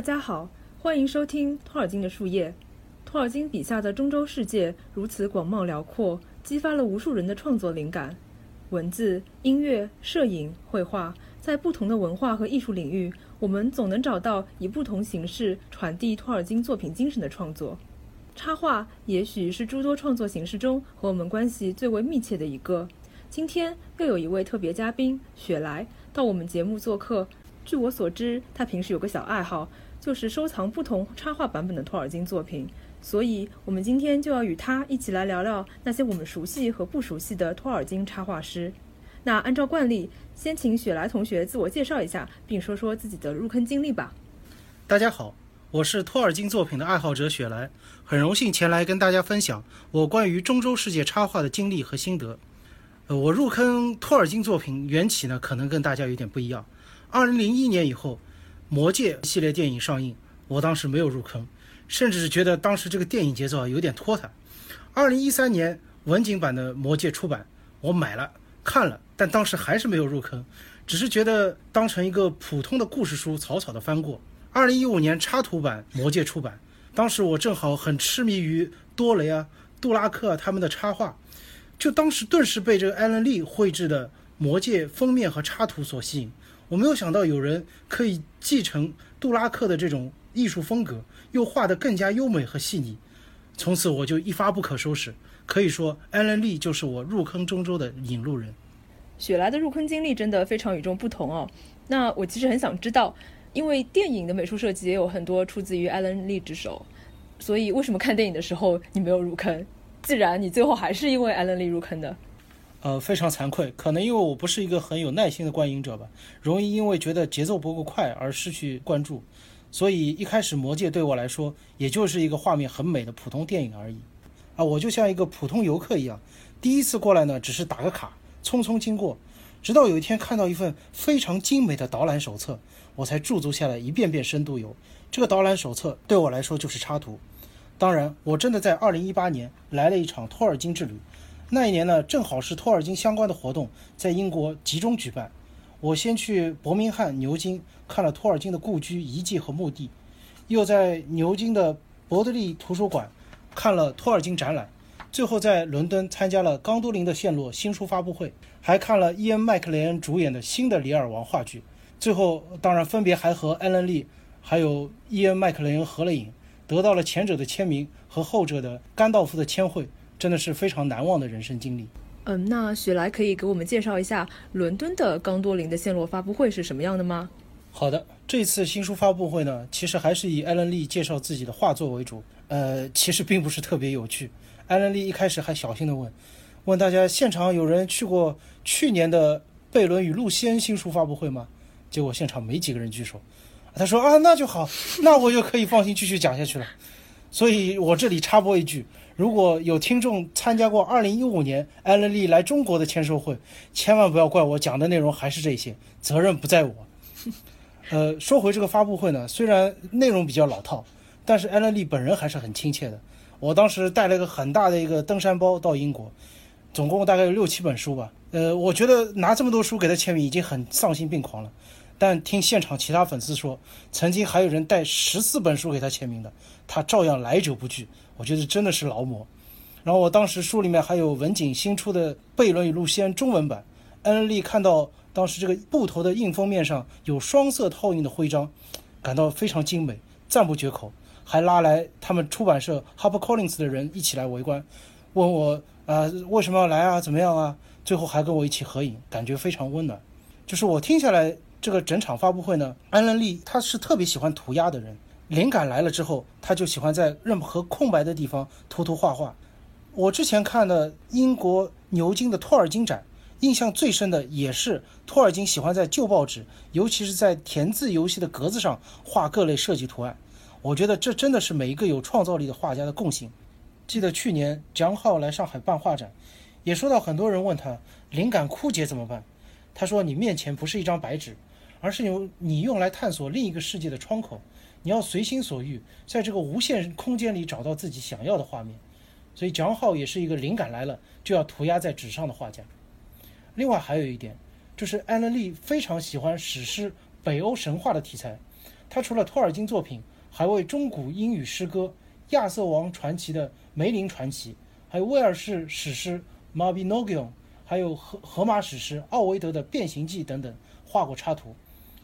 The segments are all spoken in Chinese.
大家好，欢迎收听托尔金的树叶。托尔金笔下的中洲世界如此广袤辽阔，激发了无数人的创作灵感。文字、音乐、摄影、绘画，在不同的文化和艺术领域，我们总能找到以不同形式传递托尔金作品精神的创作。插画也许是诸多创作形式中和我们关系最为密切的一个。今天又有一位特别嘉宾雪莱到我们节目做客。据我所知，他平时有个小爱好，就是收藏不同插画版本的托尔金作品。所以，我们今天就要与他一起来聊聊那些我们熟悉和不熟悉的托尔金插画师。那按照惯例，先请雪莱同学自我介绍一下，并说说自己的入坑经历吧。大家好，我是托尔金作品的爱好者雪莱，很荣幸前来跟大家分享我关于中洲世界插画的经历和心得。呃，我入坑托尔金作品缘起呢，可能跟大家有点不一样。二零零一年以后，《魔戒》系列电影上映，我当时没有入坑，甚至是觉得当时这个电影节奏啊有点拖沓。二零一三年文景版的《魔戒》出版，我买了看了，但当时还是没有入坑，只是觉得当成一个普通的故事书草草的翻过。二零一五年插图版《魔戒》出版，当时我正好很痴迷于多雷啊、杜拉克啊他们的插画，就当时顿时被这个艾伦利绘制的《魔戒》封面和插图所吸引。我没有想到有人可以继承杜拉克的这种艺术风格，又画得更加优美和细腻。从此我就一发不可收拾，可以说艾伦利就是我入坑中州的引路人。雪莱的入坑经历真的非常与众不同哦。那我其实很想知道，因为电影的美术设计也有很多出自于艾伦利之手，所以为什么看电影的时候你没有入坑？既然你最后还是因为艾伦利入坑的。呃，非常惭愧，可能因为我不是一个很有耐心的观影者吧，容易因为觉得节奏不够快而失去关注，所以一开始《魔戒》对我来说也就是一个画面很美的普通电影而已，啊，我就像一个普通游客一样，第一次过来呢，只是打个卡，匆匆经过，直到有一天看到一份非常精美的导览手册，我才驻足下来一遍遍深度游。这个导览手册对我来说就是插图，当然，我真的在2018年来了一场托尔金之旅。那一年呢，正好是托尔金相关的活动在英国集中举办。我先去伯明翰牛津看了托尔金的故居遗迹和墓地，又在牛津的伯德利图书馆看了托尔金展览，最后在伦敦参加了冈多林的线路新书发布会，还看了伊恩麦克雷恩主演的新的《里尔王》话剧。最后，当然分别还和艾伦利还有伊恩麦克雷恩合了影，得到了前者的签名和后者的甘道夫的签绘。真的是非常难忘的人生经历。嗯，那雪莱可以给我们介绍一下伦敦的冈多林的线路发布会是什么样的吗？好的，这次新书发布会呢，其实还是以艾伦利介绍自己的画作为主。呃，其实并不是特别有趣。艾伦利一开始还小心地问，问大家现场有人去过去年的贝伦与露西恩新书发布会吗？结果现场没几个人举手。他说啊，那就好，那我就可以放心继续讲下去了。所以我这里插播一句。如果有听众参加过2015年艾伦利来中国的签售会，千万不要怪我讲的内容还是这些，责任不在我。呃，说回这个发布会呢，虽然内容比较老套，但是艾伦利本人还是很亲切的。我当时带了一个很大的一个登山包到英国，总共大概有六七本书吧。呃，我觉得拿这么多书给他签名已经很丧心病狂了。但听现场其他粉丝说，曾经还有人带十四本书给他签名的，他照样来者不拒。我觉得真的是劳模。然后我当时书里面还有文景新出的《悖论与露西安》中文版，安恩利看到当时这个布头的硬封面上有双色套印的徽章，感到非常精美，赞不绝口，还拉来他们出版社 Harper Collins 的人一起来围观，问我啊为什么要来啊，怎么样啊？最后还跟我一起合影，感觉非常温暖。就是我听下来。这个整场发布会呢，安伦利他是特别喜欢涂鸦的人，灵感来了之后，他就喜欢在任何空白的地方涂涂画画。我之前看的英国牛津的托尔金展，印象最深的也是托尔金喜欢在旧报纸，尤其是在填字游戏的格子上画各类设计图案。我觉得这真的是每一个有创造力的画家的共性。记得去年蒋浩来上海办画展，也说到很多人问他灵感枯竭怎么办，他说你面前不是一张白纸。而是由你用来探索另一个世界的窗口，你要随心所欲，在这个无限空间里找到自己想要的画面。所以，蒋浩也是一个灵感来了就要涂鸦在纸上的画家。另外还有一点，就是艾伦利非常喜欢史诗、北欧神话的题材。他除了托尔金作品，还为中古英语诗歌《亚瑟王传奇》的梅林传奇，还有威尔士史诗《Mabinogion 还有荷荷马史诗奥维德的《变形记》等等画过插图。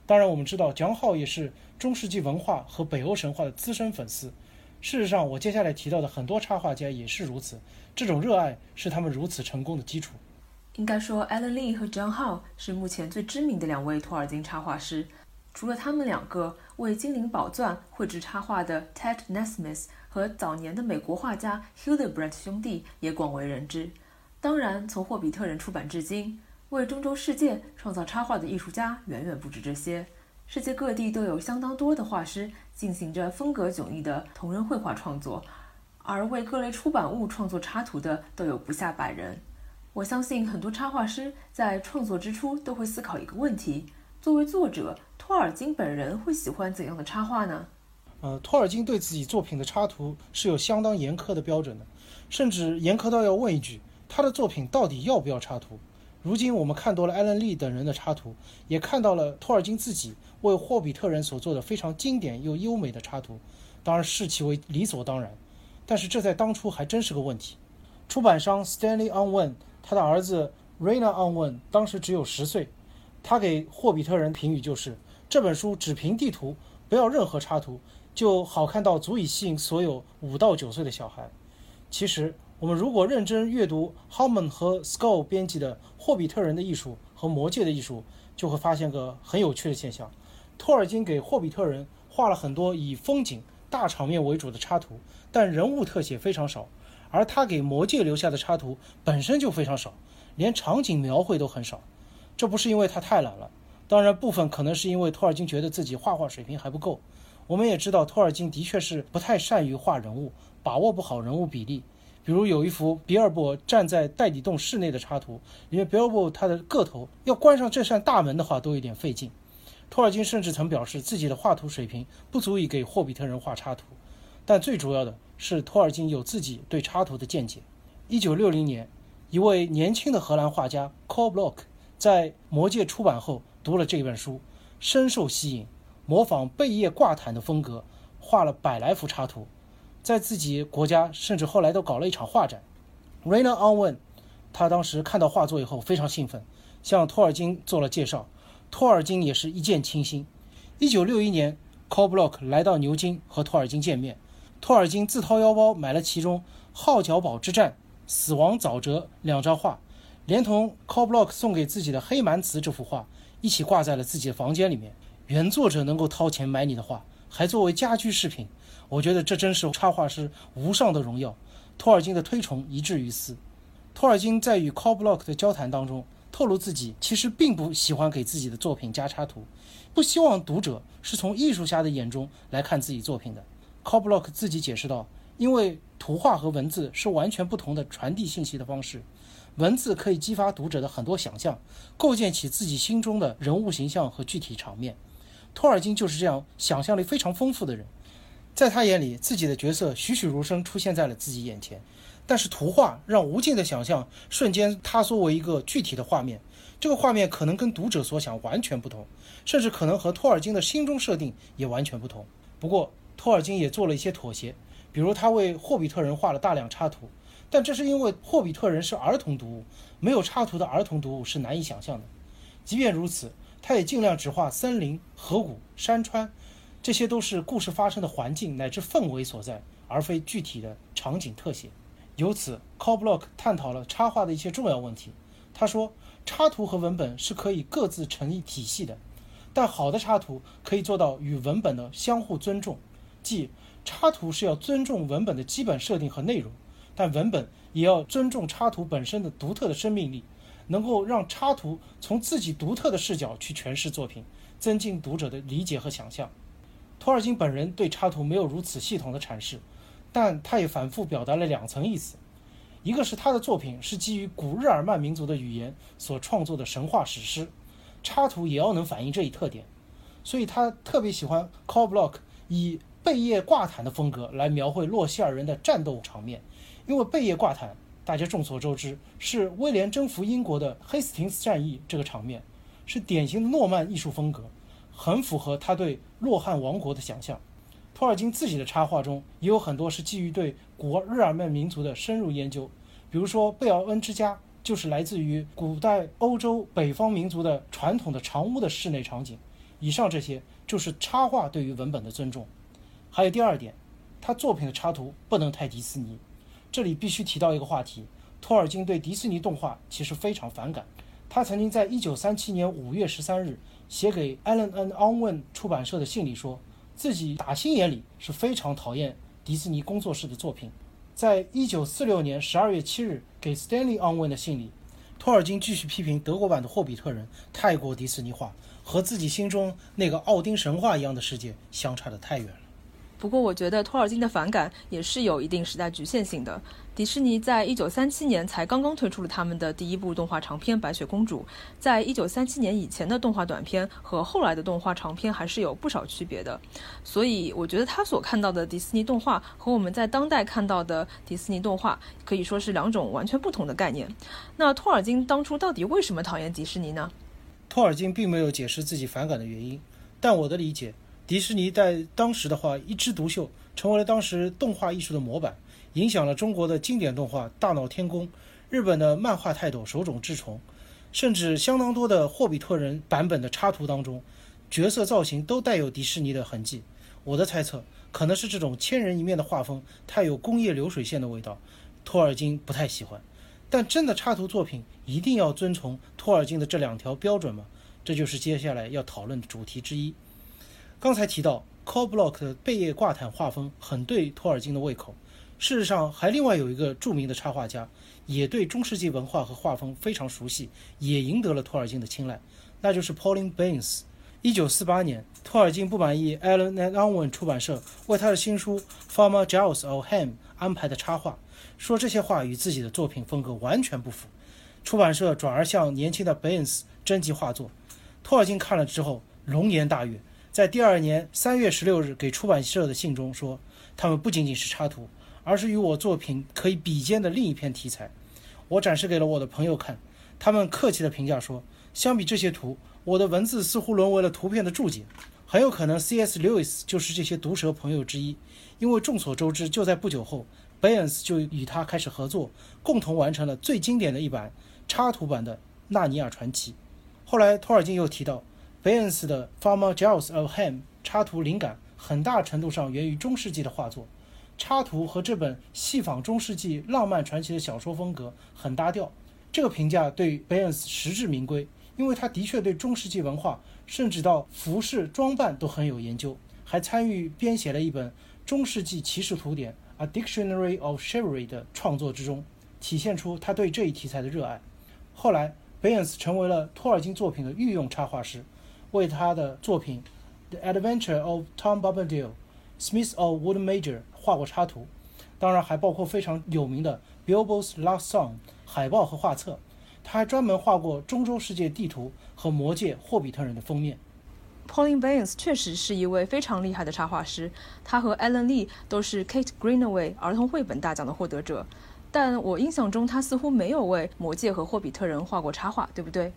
当然，我们知道蒋浩也是中世纪文化和北欧神话的资深粉丝。事实上，我接下来提到的很多插画家也是如此。这种热爱是他们如此成功的基础。应该说，Alan Lee 和 John Howe 是目前最知名的两位托尔金插画师。除了他们两个，为《精灵宝钻》绘制插画的 Ted Nesmith 和早年的美国画家 Hildebrandt 兄弟也广为人知。当然，从霍比特人出版至今，为中洲世界创造插画的艺术家远远不止这些。世界各地都有相当多的画师进行着风格迥异的同人绘画创作，而为各类出版物创作插图的都有不下百人。我相信很多插画师在创作之初都会思考一个问题：作为作者，托尔金本人会喜欢怎样的插画呢？呃，托尔金对自己作品的插图是有相当严苛的标准的，甚至严苛到要问一句：他的作品到底要不要插图？如今我们看多了艾伦·利等人的插图，也看到了托尔金自己为霍比特人所做的非常经典又优美的插图，当然视其为理所当然。但是这在当初还真是个问题。出版商 Stanley Unwin 他的儿子 Raina Unwin 当时只有十岁，他给霍比特人评语就是这本书只凭地图，不要任何插图，就好看到足以吸引所有五到九岁的小孩。其实。我们如果认真阅读 Harmon 和 s k o l l 编辑的《霍比特人的艺术》和《魔戒的艺术》，就会发现个很有趣的现象：托尔金给霍比特人画了很多以风景、大场面为主的插图，但人物特写非常少；而他给《魔戒》留下的插图本身就非常少，连场景描绘都很少。这不是因为他太懒了，当然部分可能是因为托尔金觉得自己画画水平还不够。我们也知道，托尔金的确是不太善于画人物，把握不好人物比例。比如有一幅比尔博站在袋底洞室内的插图，因为比尔博他的个头要关上这扇大门的话都有点费劲。托尔金甚至曾表示自己的画图水平不足以给霍比特人画插图，但最主要的是托尔金有自己对插图的见解。一九六零年，一位年轻的荷兰画家 c o b l o c k 在《魔戒》出版后读了这本书，深受吸引，模仿贝叶挂毯的风格，画了百来幅插图。在自己国家，甚至后来都搞了一场画展。Raina Unwin，他当时看到画作以后非常兴奋，向托尔金做了介绍。托尔金也是一见倾心。一九六一年 c o b l o c k 来到牛津和托尔金见面，托尔金自掏腰包买了其中《号角堡之战》《死亡沼泽》两张画，连同 c o b l o c k 送给自己的《黑蛮子》这幅画一起挂在了自己的房间里面。原作者能够掏钱买你的画，还作为家居饰品。我觉得这真是插画师无上的荣耀。托尔金的推崇一致于斯。托尔金在与 c o b l o c k 的交谈当中透露，自己其实并不喜欢给自己的作品加插图，不希望读者是从艺术家的眼中来看自己作品的。c o b l o c k 自己解释道：“因为图画和文字是完全不同的传递信息的方式，文字可以激发读者的很多想象，构建起自己心中的人物形象和具体场面。托尔金就是这样想象力非常丰富的人。”在他眼里，自己的角色栩栩如生出现在了自己眼前，但是图画让无尽的想象瞬间塌缩为一个具体的画面。这个画面可能跟读者所想完全不同，甚至可能和托尔金的心中设定也完全不同。不过，托尔金也做了一些妥协，比如他为霍比特人画了大量插图，但这是因为霍比特人是儿童读物，没有插图的儿童读物是难以想象的。即便如此，他也尽量只画森林、河谷、山川。这些都是故事发生的环境乃至氛围所在，而非具体的场景特写。由此 c o b l o c k 探讨了插画的一些重要问题。他说，插图和文本是可以各自成一体系的，但好的插图可以做到与文本的相互尊重，即插图是要尊重文本的基本设定和内容，但文本也要尊重插图本身的独特的生命力，能够让插图从自己独特的视角去诠释作品，增进读者的理解和想象。托尔金本人对插图没有如此系统的阐释，但他也反复表达了两层意思：一个是他的作品是基于古日耳曼民族的语言所创作的神话史诗，插图也要能反映这一特点，所以他特别喜欢 c o b l o c k 以贝叶挂毯的风格来描绘洛希尔人的战斗场面，因为贝叶挂毯大家众所周知是威廉征服英国的黑斯廷斯战役这个场面，是典型的诺曼艺术风格。很符合他对洛汗王国的想象。托尔金自己的插画中也有很多是基于对古日耳曼民族的深入研究，比如说贝奥恩之家就是来自于古代欧洲北方民族的传统的长屋的室内场景。以上这些就是插画对于文本的尊重。还有第二点，他作品的插图不能太迪士尼。这里必须提到一个话题：托尔金对迪士尼动画其实非常反感。他曾经在1937年5月13日写给 Allen and Unwin 出版社的信里说。自己打心眼里是非常讨厌迪士尼工作室的作品。在一九四六年十二月七日给 Stanley Unwin 的信里，托尔金继续批评德国版的《霍比特人》太过迪士尼化，和自己心中那个奥丁神话一样的世界相差的太远了。不过，我觉得托尔金的反感也是有一定时代局限性的。迪士尼在一九三七年才刚刚推出了他们的第一部动画长片《白雪公主》。在一九三七年以前的动画短片和后来的动画长片还是有不少区别的。所以，我觉得他所看到的迪士尼动画和我们在当代看到的迪士尼动画可以说是两种完全不同的概念。那托尔金当初到底为什么讨厌迪士尼呢？托尔金并没有解释自己反感的原因，但我的理解。迪士尼在当时的话一枝独秀，成为了当时动画艺术的模板，影响了中国的经典动画《大闹天宫》，日本的漫画泰斗手冢治虫，甚至相当多的《霍比特人》版本的插图当中，角色造型都带有迪士尼的痕迹。我的猜测可能是这种千人一面的画风太有工业流水线的味道，托尔金不太喜欢。但真的插图作品一定要遵从托尔金的这两条标准吗？这就是接下来要讨论的主题之一。刚才提到 c o b l o c k 的贝叶挂毯画风很对托尔金的胃口。事实上，还另外有一个著名的插画家，也对中世纪文化和画风非常熟悉，也赢得了托尔金的青睐，那就是 Pauline Baynes。一九四八年，托尔金不满意 Allen and Unwin 出版社为他的新书《Farmer Giles of Ham》安排的插画，说这些画与自己的作品风格完全不符。出版社转而向年轻的 Baynes 征集画作，托尔金看了之后龙颜大悦。在第二年三月十六日给出版社的信中说，他们不仅仅是插图，而是与我作品可以比肩的另一篇题材。我展示给了我的朋友看，他们客气的评价说，相比这些图，我的文字似乎沦为了图片的注解。很有可能 C.S. Lewis 就是这些毒舌朋友之一，因为众所周知，就在不久后，Baynes 就与他开始合作，共同完成了最经典的一版插图版的《纳尼亚传奇》。后来托尔金又提到。贝恩斯的《Farmer Giles of Ham》插图灵感很大程度上源于中世纪的画作，插图和这本戏仿中世纪浪漫传奇的小说风格很搭调。这个评价对贝恩斯实至名归，因为他的确对中世纪文化，甚至到服饰装扮都很有研究，还参与编写了一本中世纪骑士图典《A Dictionary of Chivalry》的创作之中，体现出他对这一题材的热爱。后来，贝恩斯成为了托尔金作品的御用插画师。为他的作品《The Adventure of Tom Bombadil》，Smith of Wood Major 画过插图，当然还包括非常有名的《Bilbo's Last Song》海报和画册。他还专门画过中洲世界地图和《魔戒》《霍比特人》的封面。Pauline Baynes 确实是一位非常厉害的插画师，他和 Alan Lee 都是 Kate Greenaway 儿童绘本大奖的获得者。但我印象中，他似乎没有为《魔戒》和《霍比特人》画过插画，对不对？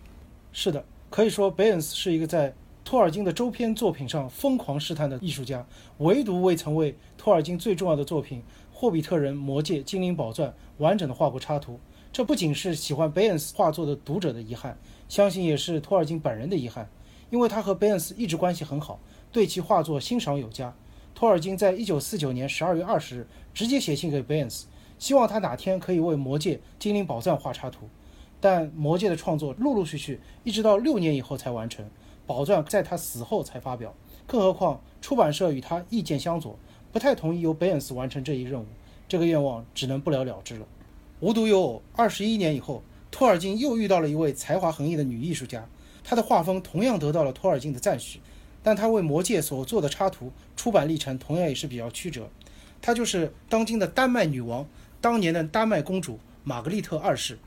是的。可以说，贝恩斯是一个在托尔金的周边作品上疯狂试探的艺术家，唯独未曾为托尔金最重要的作品《霍比特人》《魔戒》《精灵宝钻》完整的画过插图。这不仅是喜欢贝恩斯画作的读者的遗憾，相信也是托尔金本人的遗憾，因为他和贝恩斯一直关系很好，对其画作欣赏有加。托尔金在一九四九年十二月二十日直接写信给贝恩斯，希望他哪天可以为《魔戒》《精灵宝钻》画插图。但《魔戒》的创作陆陆续续，一直到六年以后才完成，《宝钻》在他死后才发表。更何况出版社与他意见相左，不太同意由贝恩斯完成这一任务，这个愿望只能不了了之了。无独有偶，二十一年以后，托尔金又遇到了一位才华横溢的女艺术家，她的画风同样得到了托尔金的赞许，但她为《魔戒》所做的插图出版历程同样也是比较曲折。她就是当今的丹麦女王，当年的丹麦公主玛格丽特二世。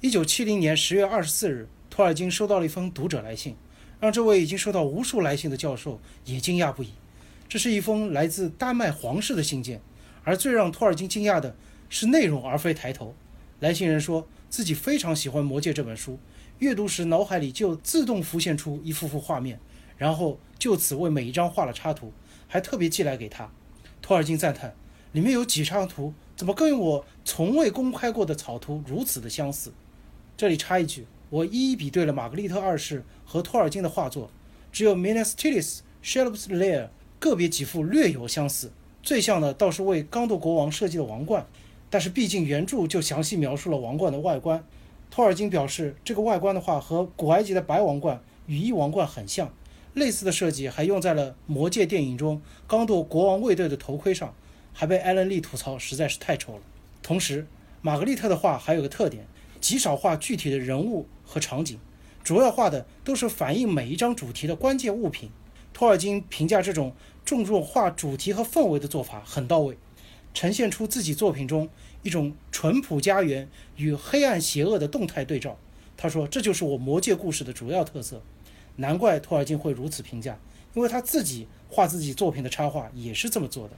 一九七零年十月二十四日，托尔金收到了一封读者来信，让这位已经收到无数来信的教授也惊讶不已。这是一封来自丹麦皇室的信件，而最让托尔金惊讶的是内容而非抬头。来信人说自己非常喜欢《魔戒》这本书，阅读时脑海里就自动浮现出一幅幅画面，然后就此为每一张画了插图，还特别寄来给他。托尔金赞叹：“里面有几张图，怎么跟我从未公开过的草图如此的相似？”这里插一句，我一一比对了玛格丽特二世和托尔金的画作，只有 Minas Tiris Shelob's Lair 个别几幅略有相似，最像的倒是为刚铎国王设计的王冠。但是毕竟原著就详细描述了王冠的外观，托尔金表示这个外观的话和古埃及的白王冠、羽翼王冠很像，类似的设计还用在了《魔戒》电影中刚铎国王卫队的头盔上，还被艾伦·利吐槽实在是太丑了。同时，玛格丽特的画还有个特点，极少画具体的人物和场景，主要画的都是反映每一张主题的关键物品。托尔金评价这种重重画主题和氛围的做法很到位。呈现出自己作品中一种淳朴家园与黑暗邪恶的动态对照。他说：“这就是我魔界故事的主要特色。”难怪托尔金会如此评价，因为他自己画自己作品的插画也是这么做的。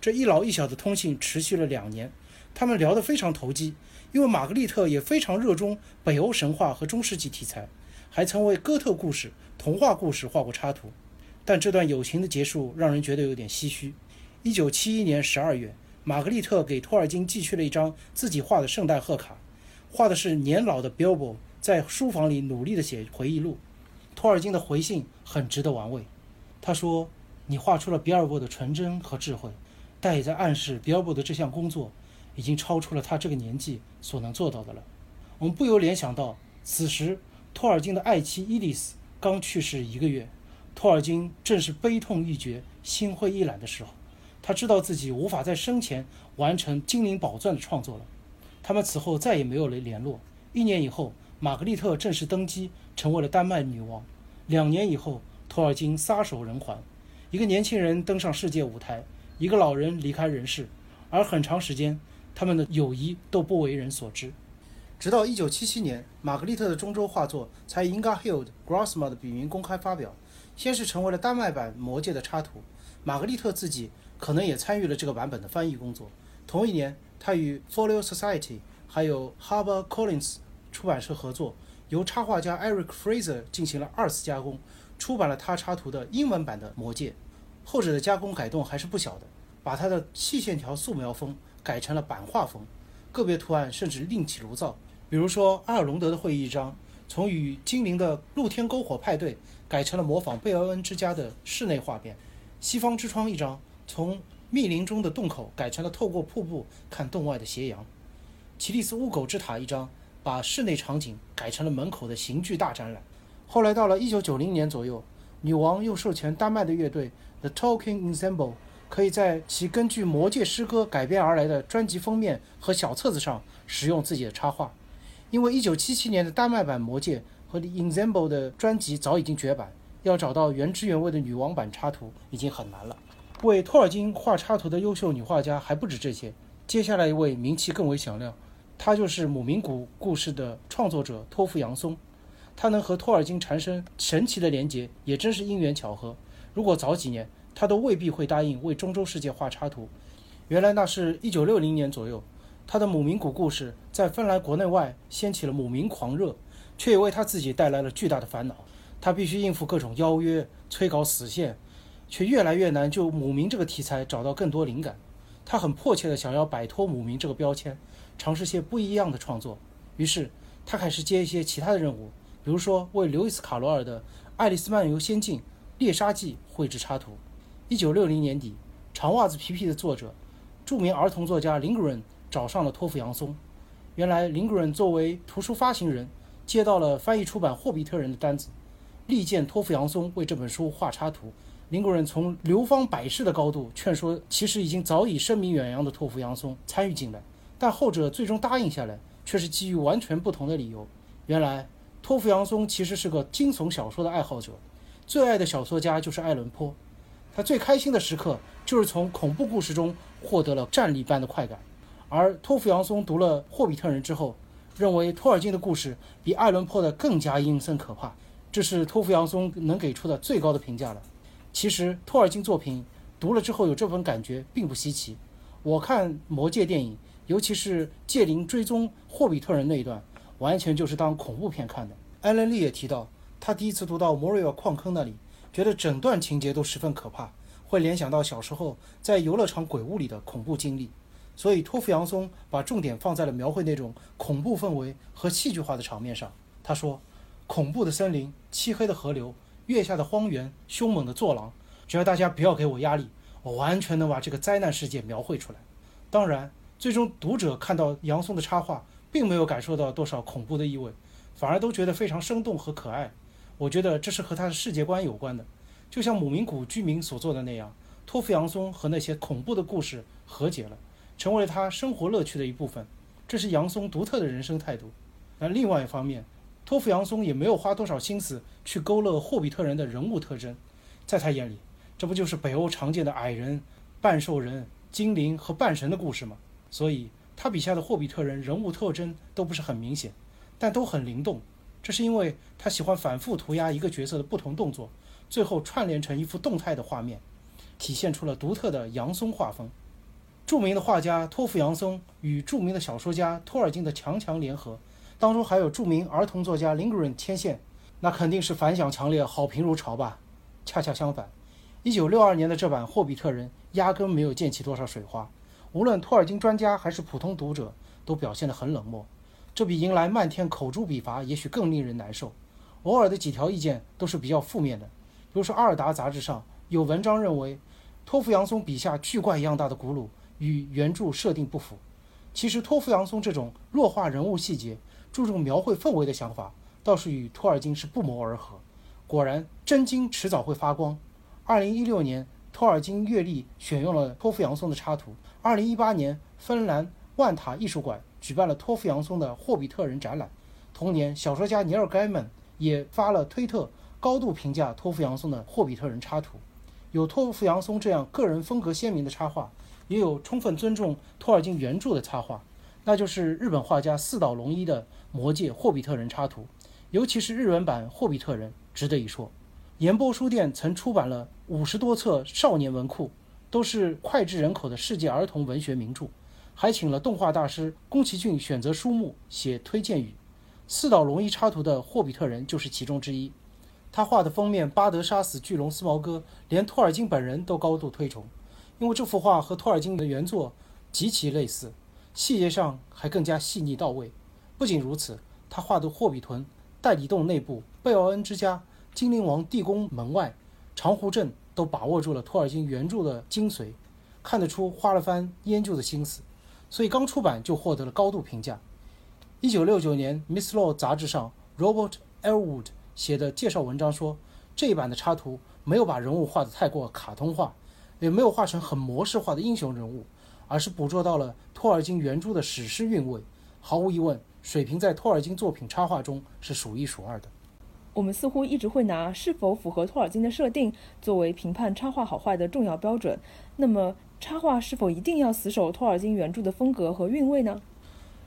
这一老一小的通信持续了两年，他们聊得非常投机。因为玛格丽特也非常热衷北欧神话和中世纪题材，还曾为哥特故事、童话故事画过插图。但这段友情的结束让人觉得有点唏嘘。一九七一年十二月。玛格丽特给托尔金寄去了一张自己画的圣诞贺卡，画的是年老的 Bilbo 在书房里努力地写回忆录。托尔金的回信很值得玩味，他说：“你画出了比尔博的纯真和智慧，但也在暗示比尔博的这项工作已经超出了他这个年纪所能做到的了。”我们不由联想到，此时托尔金的爱妻伊丽丝刚去世一个月，托尔金正是悲痛欲绝、心灰意懒的时候。他知道自己无法在生前完成《精灵宝钻》的创作了。他们此后再也没有了联络。一年以后，玛格丽特正式登基，成为了丹麦女王。两年以后，托尔金撒手人寰，一个年轻人登上世界舞台，一个老人离开人世，而很长时间，他们的友谊都不为人所知。直到1977年，玛格丽特的中州画作才以 Inga Hild Grosma 的笔名公开发表，先是成为了丹麦版《魔戒》的插图。玛格丽特自己。可能也参与了这个版本的翻译工作。同一年，他与 Folio Society 还有 Harper Collins 出版社合作，由插画家 Eric Fraser 进行了二次加工，出版了他插图的英文版的《魔戒》。后者的加工改动还是不小的，把他的细线条素描风改成了版画风，个别图案甚至另起炉灶。比如说阿尔隆德的会议一张，从与精灵的露天篝火派对改成了模仿贝尔恩之家的室内画面；西方之窗一张。从密林中的洞口改成了透过瀑布看洞外的斜阳。奇利斯乌狗之塔一张把室内场景改成了门口的刑具大展览。后来到了1990年左右，女王又授权丹麦的乐队 The Talking Ensemble 可以在其根据魔戒诗歌改编而来的专辑封面和小册子上使用自己的插画。因为1977年的丹麦版魔戒和 The Ensemble 的专辑早已经绝版，要找到原汁原味的女王版插图已经很难了。为托尔金画插图的优秀女画家还不止这些。接下来一位名气更为响亮，她就是《姆明谷故事》的创作者托夫杨松。他能和托尔金产生神奇的连结，也真是因缘巧合。如果早几年，他都未必会答应为中州世界画插图。原来那是一九六零年左右，他的《姆明谷故事》在芬兰国内外掀起了姆明狂热，却也为他自己带来了巨大的烦恼。他必须应付各种邀约、催稿死线。却越来越难就母明这个题材找到更多灵感，他很迫切地想要摆脱母明这个标签，尝试些不一样的创作。于是他开始接一些其他的任务，比如说为刘易斯·卡罗尔的《爱丽丝漫游仙境：猎杀记》绘制插图。一九六零年底，《长袜子皮皮》的作者、著名儿童作家林格伦找上了托夫·杨松。原来林格伦作为图书发行人，接到了翻译出版《霍比特人》的单子，力荐托夫·杨松为这本书画插图。林格伦从流芳百世的高度劝说，其实已经早已声名远扬的托夫杨松参与进来，但后者最终答应下来，却是基于完全不同的理由。原来，托夫杨松其实是个惊悚小说的爱好者，最爱的小说家就是爱伦坡。他最开心的时刻就是从恐怖故事中获得了战栗般的快感。而托夫杨松读了《霍比特人》之后，认为托尔金的故事比艾伦坡的更加阴森可怕，这是托夫杨松能给出的最高的评价了。其实托尔金作品读了之后有这份感觉并不稀奇。我看《魔戒》电影，尤其是戒灵追踪霍比特人那一段，完全就是当恐怖片看的。艾伦·利也提到，他第一次读到摩瑞尔矿坑那里，觉得整段情节都十分可怕，会联想到小时候在游乐场鬼屋里的恐怖经历。所以托夫杨松把重点放在了描绘那种恐怖氛围和戏剧化的场面上。他说：“恐怖的森林、漆黑的河流、月下的荒原、凶猛的坐狼，只要大家不要给我压力，我完全能把这个灾难世界描绘出来。”当然，最终读者看到杨松的插画，并没有感受到多少恐怖的意味，反而都觉得非常生动和可爱。我觉得这是和他的世界观有关的，就像姆明谷居民所做的那样，托夫杨松和那些恐怖的故事和解了。成为了他生活乐趣的一部分，这是杨松独特的人生态度。而另外一方面，托夫杨松也没有花多少心思去勾勒霍比特人的人物特征，在他眼里，这不就是北欧常见的矮人、半兽人、精灵和半神的故事吗？所以，他笔下的霍比特人人物特征都不是很明显，但都很灵动。这是因为他喜欢反复涂鸦一个角色的不同动作，最后串联成一幅动态的画面，体现出了独特的杨松画风。著名的画家托夫杨松与著名的小说家托尔金的强强联合，当中还有著名儿童作家林格伦牵线，那肯定是反响强烈，好评如潮吧？恰恰相反，一九六二年的这版《霍比特人》压根没有溅起多少水花，无论托尔金专家还是普通读者都表现得很冷漠，这比迎来漫天口诛笔伐也许更令人难受。偶尔的几条意见都是比较负面的，比如说《阿尔达》杂志上有文章认为，托夫扬松笔下巨怪一样大的古鲁。与原著设定不符。其实，托夫扬松这种弱化人物细节、注重描绘氛围的想法，倒是与托尔金是不谋而合。果然，真金迟早会发光。二零一六年，托尔金阅历选用了托夫扬松的插图。二零一八年，芬兰万塔艺术馆举办了托夫杨松的《霍比特人》展览。同年，小说家尼尔·盖曼也发了推特，高度评价托夫杨松的《霍比特人》插图。有托夫杨松这样个人风格鲜明的插画。也有充分尊重托尔金原著的插画，那就是日本画家四岛龙一的《魔戒：霍比特人》插图，尤其是日文版《霍比特人》值得一说。岩波书店曾出版了五十多册少年文库，都是脍炙人口的世界儿童文学名著，还请了动画大师宫崎骏选择书目写推荐语。四岛龙一插图的《霍比特人》就是其中之一。他画的封面巴德杀死巨龙斯毛哥，连托尔金本人都高度推崇。因为这幅画和托尔金的原作极其类似，细节上还更加细腻到位。不仅如此，他画的霍比屯、戴里洞内部、贝奥恩之家、精灵王地宫门外、长湖镇都把握住了托尔金原著的精髓，看得出花了番研究的心思，所以刚出版就获得了高度评价。一九六九年，《Miss Law》杂志上，Robert Elwood 写的介绍文章说，这一版的插图没有把人物画得太过卡通化。也没有画成很模式化的英雄人物，而是捕捉到了托尔金原著的史诗韵味。毫无疑问，水平在托尔金作品插画中是数一数二的。我们似乎一直会拿是否符合托尔金的设定作为评判插画好坏的重要标准。那么，插画是否一定要死守托尔金原著的风格和韵味呢？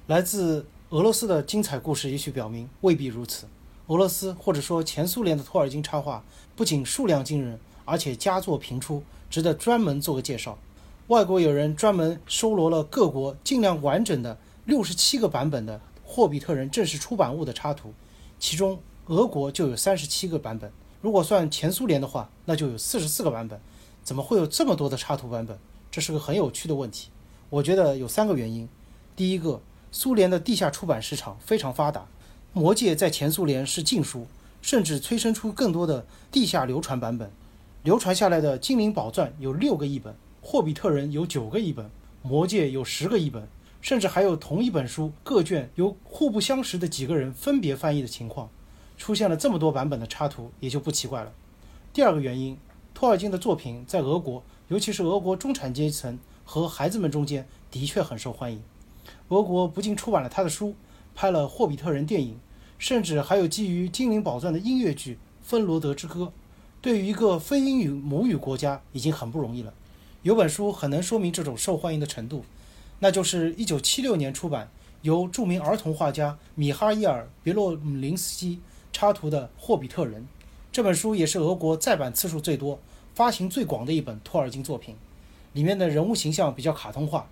来自俄罗斯的精彩故事也许表明未必如此。俄罗斯或者说前苏联的托尔金插画不仅数量惊人，而且佳作频出。值得专门做个介绍。外国有人专门收罗了各国尽量完整的六十七个版本的《霍比特人》正式出版物的插图，其中俄国就有三十七个版本。如果算前苏联的话，那就有四十四个版本。怎么会有这么多的插图版本？这是个很有趣的问题。我觉得有三个原因。第一个，苏联的地下出版市场非常发达，《魔戒》在前苏联是禁书，甚至催生出更多的地下流传版本。流传下来的《精灵宝钻》有六个译本，《霍比特人》有九个译本，《魔戒》有十个译本，甚至还有同一本书各卷由互不相识的几个人分别翻译的情况。出现了这么多版本的插图，也就不奇怪了。第二个原因，托尔金的作品在俄国，尤其是俄国中产阶层和孩子们中间，的确很受欢迎。俄国不仅出版了他的书，拍了《霍比特人》电影，甚至还有基于《精灵宝钻》的音乐剧《芬罗德之歌》。对于一个非英语母语国家已经很不容易了，有本书很能说明这种受欢迎的程度，那就是1976年出版、由著名儿童画家米哈伊尔·别洛姆林斯基插图的《霍比特人》。这本书也是俄国再版次数最多、发行最广的一本托尔金作品。里面的人物形象比较卡通化，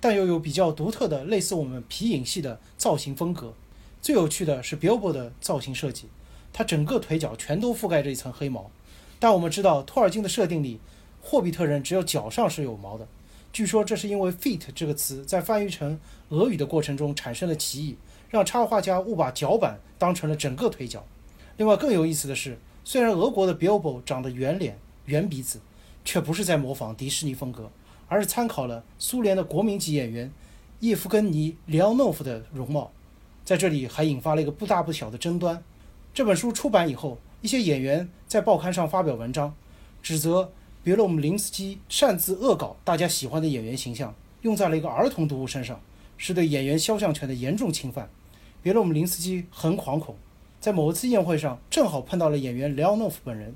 但又有比较独特的类似我们皮影戏的造型风格。最有趣的是 Bilbo 的造型设计，他整个腿脚全都覆盖着一层黑毛。但我们知道，托尔金的设定里，霍比特人只有脚上是有毛的。据说这是因为 “feet” 这个词在翻译成俄语的过程中产生了歧义，让插画家误把脚板当成了整个腿脚。另外更有意思的是，虽然俄国的 Bilbo 长得圆脸、圆鼻子，却不是在模仿迪士尼风格，而是参考了苏联的国民级演员叶夫根尼·里奥诺夫的容貌。在这里还引发了一个不大不小的争端。这本书出版以后，一些演员在报刊上发表文章，指责。别洛姆林斯基擅自恶搞大家喜欢的演员形象，用在了一个儿童读物身上，是对演员肖像权的严重侵犯。别洛姆林斯基很惶恐，在某一次宴会上正好碰到了演员莱奥诺夫本人，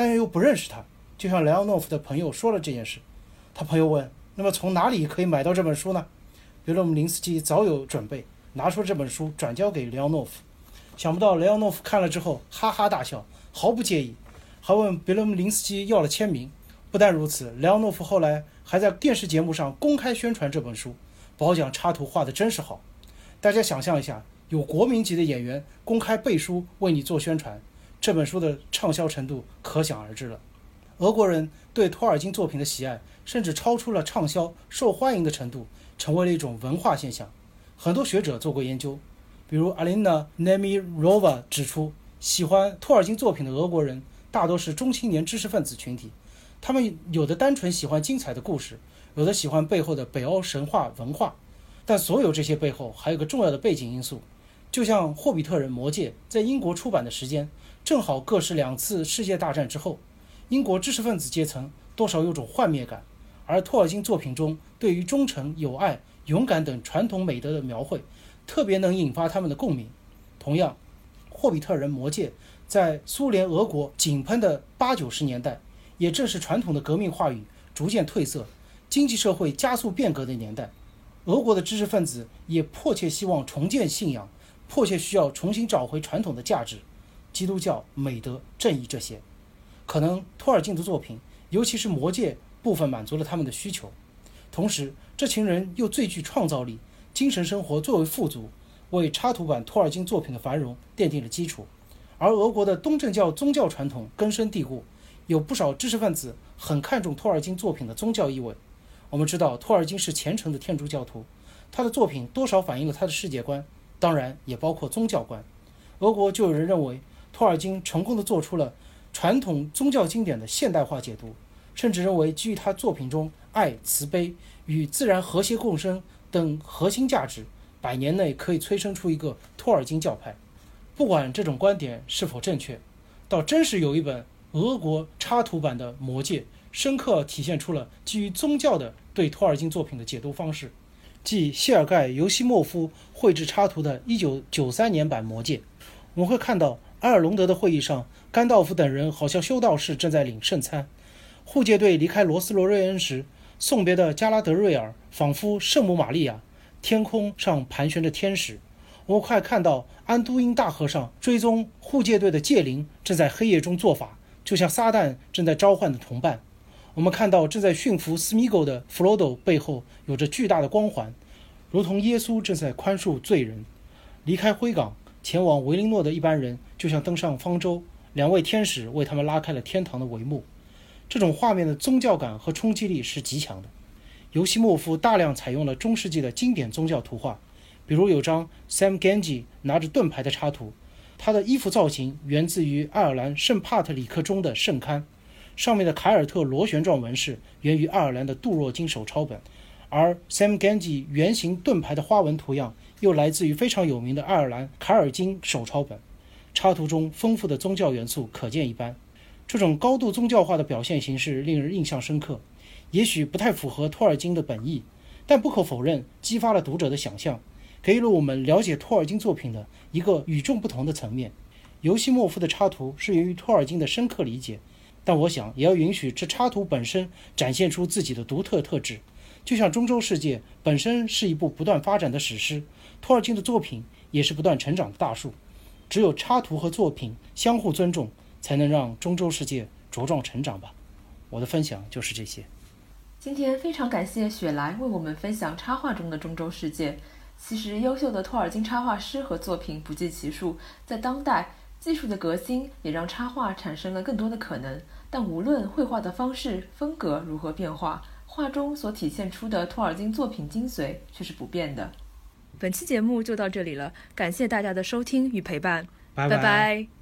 但又不认识他，就向莱奥诺夫的朋友说了这件事。他朋友问：“那么从哪里可以买到这本书呢？”别洛姆林斯基早有准备，拿出这本书转交给莱奥诺夫。想不到莱奥诺夫看了之后哈哈大笑，毫不介意，还问别洛姆林斯基要了签名。不但如此，莱奥诺夫后来还在电视节目上公开宣传这本书，褒奖插图画的真是好。大家想象一下，有国民级的演员公开背书为你做宣传，这本书的畅销程度可想而知了。俄国人对托尔金作品的喜爱，甚至超出了畅销受欢迎的程度，成为了一种文化现象。很多学者做过研究，比如阿琳娜·内米罗娃指出，喜欢托尔金作品的俄国人大多是中青年知识分子群体。他们有的单纯喜欢精彩的故事，有的喜欢背后的北欧神话文化，但所有这些背后还有个重要的背景因素，就像《霍比特人：魔戒》在英国出版的时间正好各是两次世界大战之后，英国知识分子阶层多少有种幻灭感，而托尔金作品中对于忠诚、友爱、勇敢等传统美德的描绘，特别能引发他们的共鸣。同样，《霍比特人：魔戒》在苏联、俄国井喷的八九十年代。也正是传统的革命话语逐渐褪色，经济社会加速变革的年代，俄国的知识分子也迫切希望重建信仰，迫切需要重新找回传统的价值，基督教、美德、正义这些。可能托尔金的作品，尤其是《魔戒》部分满足了他们的需求。同时，这群人又最具创造力，精神生活最为富足，为插图版托尔金作品的繁荣奠定了基础。而俄国的东正教宗教传统根深蒂固。有不少知识分子很看重托尔金作品的宗教意味。我们知道，托尔金是虔诚的天主教徒，他的作品多少反映了他的世界观，当然也包括宗教观。俄国就有人认为，托尔金成功地做出了传统宗教经典的现代化解读，甚至认为基于他作品中爱、慈悲与自然和谐共生等核心价值，百年内可以催生出一个托尔金教派。不管这种观点是否正确，倒真是有一本。俄国插图版的《魔戒》深刻体现出了基于宗教的对托尔金作品的解读方式，即谢尔盖·尤西莫夫绘制插图的1993年版《魔戒》。我们会看到埃尔隆德的会议上，甘道夫等人好像修道士正在领圣餐；护戒队离开罗斯罗瑞恩时，送别的加拉德瑞尔仿佛圣母玛利亚；天空上盘旋着天使。我们快看到安都因大河上追踪护戒队的戒灵正在黑夜中做法。就像撒旦正在召唤的同伴，我们看到正在驯服斯米狗的弗罗多背后有着巨大的光环，如同耶稣正在宽恕罪人。离开灰港前往维林诺的一般人，就像登上方舟，两位天使为他们拉开了天堂的帷幕。这种画面的宗教感和冲击力是极强的。尤西莫夫大量采用了中世纪的经典宗教图画，比如有张 Sam Genji 拿着盾牌的插图。他的衣服造型源自于爱尔兰圣帕特里克中的圣龛，上面的凯尔特螺旋状纹饰源于爱尔兰的杜若金手抄本，而 Sam Genji 圆形盾牌的花纹图样又来自于非常有名的爱尔兰凯尔金手抄本。插图中丰富的宗教元素可见一斑，这种高度宗教化的表现形式令人印象深刻。也许不太符合托尔金的本意，但不可否认激发了读者的想象。给予了我们了解托尔金作品的一个与众不同的层面。尤西莫夫的插图是源于托尔金的深刻理解，但我想也要允许这插图本身展现出自己的独特特质。就像《中洲世界》本身是一部不断发展的史诗，托尔金的作品也是不断成长的大树。只有插图和作品相互尊重，才能让中洲世界茁壮成长吧。我的分享就是这些。今天非常感谢雪莱为我们分享插画中的中洲世界。其实，优秀的托尔金插画师和作品不计其数，在当代，技术的革新也让插画产生了更多的可能。但无论绘画的方式、风格如何变化，画中所体现出的托尔金作品精髓却是不变的。本期节目就到这里了感谢大家的收听与陪伴。拜拜。